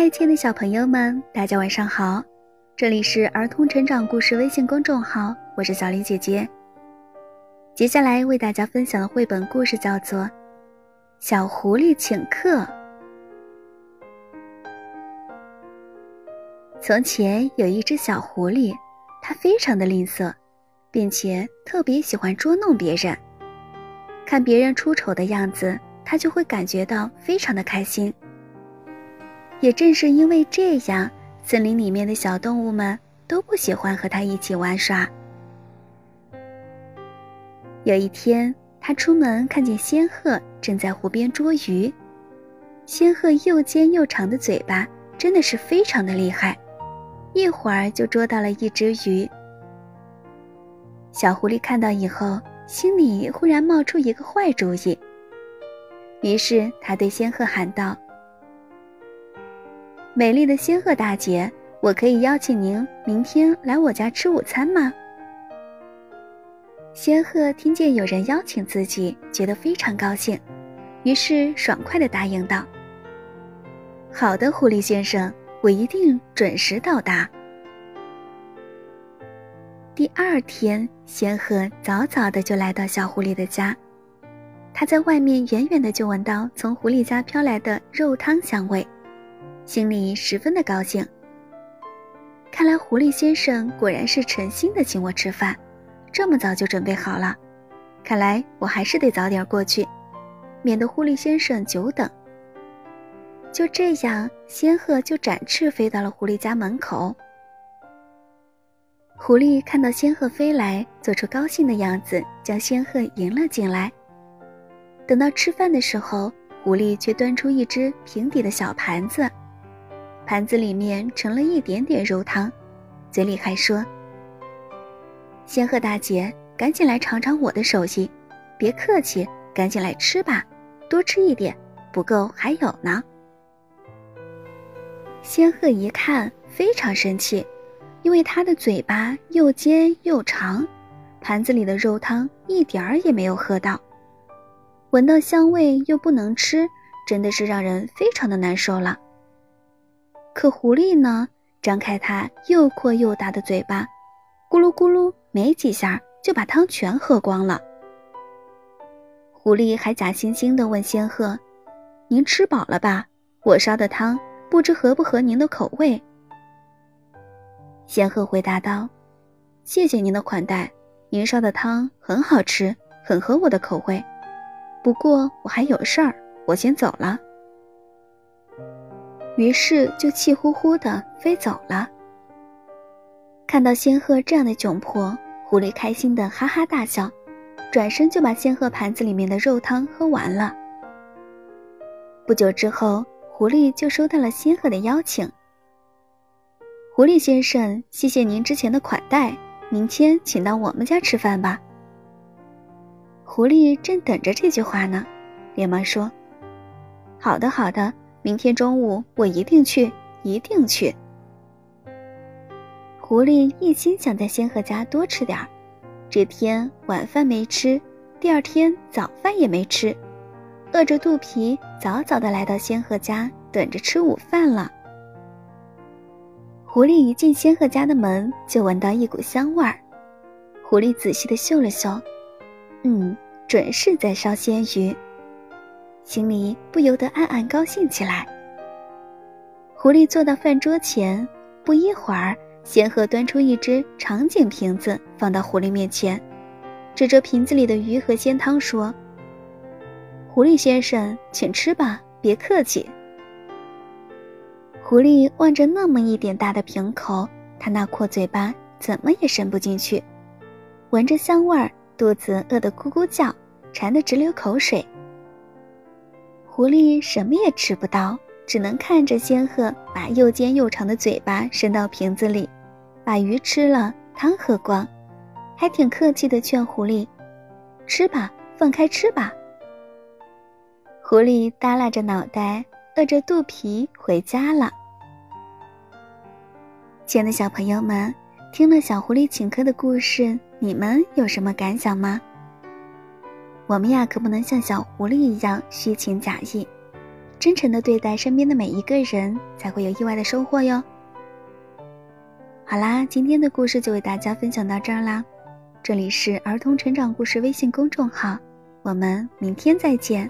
嗨，亲爱的小朋友们，大家晚上好！这里是儿童成长故事微信公众号，我是小林姐姐。接下来为大家分享的绘本故事叫做《小狐狸请客》。从前有一只小狐狸，它非常的吝啬，并且特别喜欢捉弄别人。看别人出丑的样子，它就会感觉到非常的开心。也正是因为这样，森林里面的小动物们都不喜欢和它一起玩耍。有一天，他出门看见仙鹤正在湖边捉鱼。仙鹤又尖又长的嘴巴真的是非常的厉害，一会儿就捉到了一只鱼。小狐狸看到以后，心里忽然冒出一个坏主意，于是他对仙鹤喊道。美丽的仙鹤大姐，我可以邀请您明天来我家吃午餐吗？仙鹤听见有人邀请自己，觉得非常高兴，于是爽快地答应道：“好的，狐狸先生，我一定准时到达。”第二天，仙鹤早早的就来到小狐狸的家，他在外面远远的就闻到从狐狸家飘来的肉汤香味。心里十分的高兴。看来狐狸先生果然是诚心的请我吃饭，这么早就准备好了。看来我还是得早点过去，免得狐狸先生久等。就这样，仙鹤就展翅飞到了狐狸家门口。狐狸看到仙鹤飞来，做出高兴的样子，将仙鹤迎了进来。等到吃饭的时候，狐狸却端出一只平底的小盘子。盘子里面盛了一点点肉汤，嘴里还说：“仙鹤大姐，赶紧来尝尝我的手艺，别客气，赶紧来吃吧，多吃一点，不够还有呢。”仙鹤一看非常生气，因为它的嘴巴又尖又长，盘子里的肉汤一点儿也没有喝到，闻到香味又不能吃，真的是让人非常的难受了。可狐狸呢？张开它又阔又大的嘴巴，咕噜咕噜，没几下就把汤全喝光了。狐狸还假惺惺地问仙鹤：“您吃饱了吧？我烧的汤不知合不合您的口味？”仙鹤回答道：“谢谢您的款待，您烧的汤很好吃，很合我的口味。不过我还有事儿，我先走了。”于是就气呼呼地飞走了。看到仙鹤这样的窘迫，狐狸开心的哈哈大笑，转身就把仙鹤盘子里面的肉汤喝完了。不久之后，狐狸就收到了仙鹤的邀请。狐狸先生，谢谢您之前的款待，明天请到我们家吃饭吧。狐狸正等着这句话呢，连忙说：“好的，好的。”明天中午我一定去，一定去。狐狸一心想在仙鹤家多吃点儿，这天晚饭没吃，第二天早饭也没吃，饿着肚皮早早的来到仙鹤家等着吃午饭了。狐狸一进仙鹤家的门，就闻到一股香味儿。狐狸仔细的嗅了嗅，嗯，准是在烧鲜鱼。心里不由得暗暗高兴起来。狐狸坐到饭桌前，不一会儿，仙鹤端出一只长颈瓶子，放到狐狸面前，指着瓶子里的鱼和鲜汤说：“狐狸先生，请吃吧，别客气。”狐狸望着那么一点大的瓶口，它那阔嘴巴怎么也伸不进去，闻着香味儿，肚子饿得咕咕叫，馋得直流口水。狐狸什么也吃不到，只能看着仙鹤把又尖又长的嘴巴伸到瓶子里，把鱼吃了，汤喝光，还挺客气的劝狐狸：“吃吧，放开吃吧。”狐狸耷拉着脑袋，饿着肚皮回家了。亲爱的小朋友们，听了小狐狸请客的故事，你们有什么感想吗？我们呀，可不能像小狐狸一样虚情假意，真诚的对待身边的每一个人，才会有意外的收获哟。好啦，今天的故事就为大家分享到这儿啦。这里是儿童成长故事微信公众号，我们明天再见。